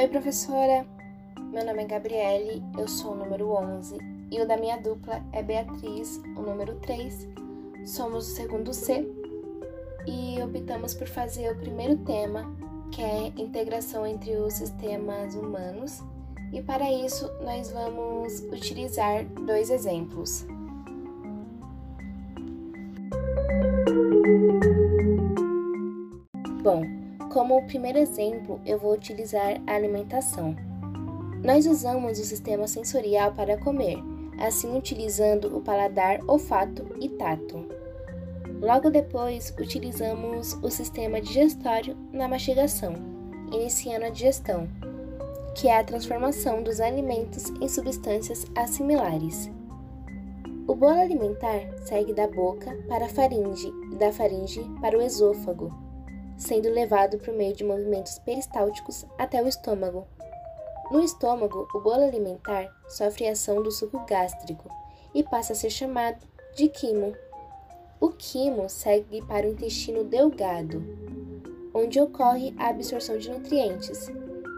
Oi, professora. Meu nome é Gabriele, eu sou o número 11 e o da minha dupla é Beatriz, o número 3. Somos o segundo C e optamos por fazer o primeiro tema, que é integração entre os sistemas humanos, e para isso nós vamos utilizar dois exemplos. Bom, como primeiro exemplo, eu vou utilizar a alimentação. Nós usamos o sistema sensorial para comer, assim utilizando o paladar, olfato e tato. Logo depois, utilizamos o sistema digestório na mastigação, iniciando a digestão, que é a transformação dos alimentos em substâncias assimilares. O bolo alimentar segue da boca para a faringe e da faringe para o esôfago, sendo levado por meio de movimentos peristálticos até o estômago. No estômago, o bolo alimentar sofre a ação do suco gástrico e passa a ser chamado de quimo. O quimo segue para o intestino delgado, onde ocorre a absorção de nutrientes,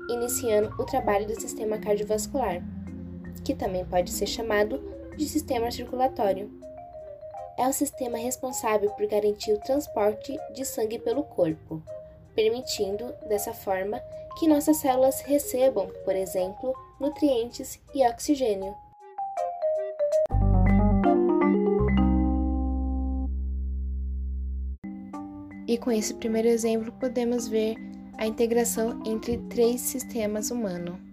iniciando o trabalho do sistema cardiovascular, que também pode ser chamado de sistema circulatório. É o sistema responsável por garantir o transporte de sangue pelo corpo, permitindo, dessa forma, que nossas células recebam, por exemplo, nutrientes e oxigênio. E com esse primeiro exemplo, podemos ver a integração entre três sistemas humanos.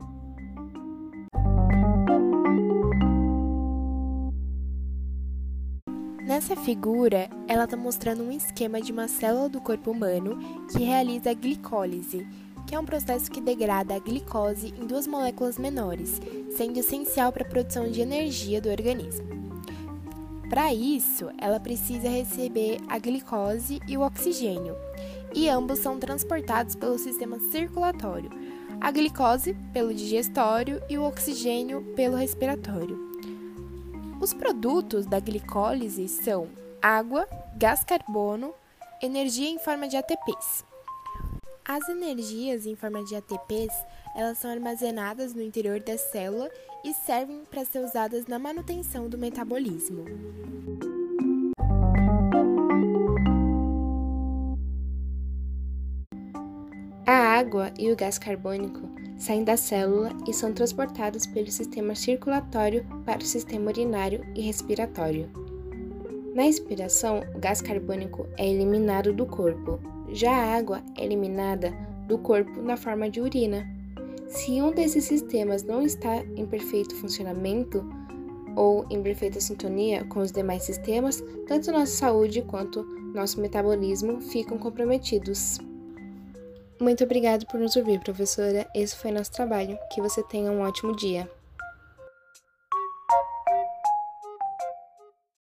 Nessa figura, ela está mostrando um esquema de uma célula do corpo humano que realiza a glicólise, que é um processo que degrada a glicose em duas moléculas menores, sendo essencial para a produção de energia do organismo. Para isso, ela precisa receber a glicose e o oxigênio, e ambos são transportados pelo sistema circulatório, a glicose pelo digestório e o oxigênio pelo respiratório. Os produtos da glicólise são água, gás carbono, energia em forma de ATPs. As energias em forma de ATPs, elas são armazenadas no interior da célula e servem para ser usadas na manutenção do metabolismo. Água e o gás carbônico saem da célula e são transportados pelo sistema circulatório para o sistema urinário e respiratório. Na expiração, o gás carbônico é eliminado do corpo, já a água é eliminada do corpo na forma de urina. Se um desses sistemas não está em perfeito funcionamento ou em perfeita sintonia com os demais sistemas, tanto nossa saúde quanto nosso metabolismo ficam comprometidos. Muito obrigado por nos ouvir, professora. Esse foi nosso trabalho. Que você tenha um ótimo dia.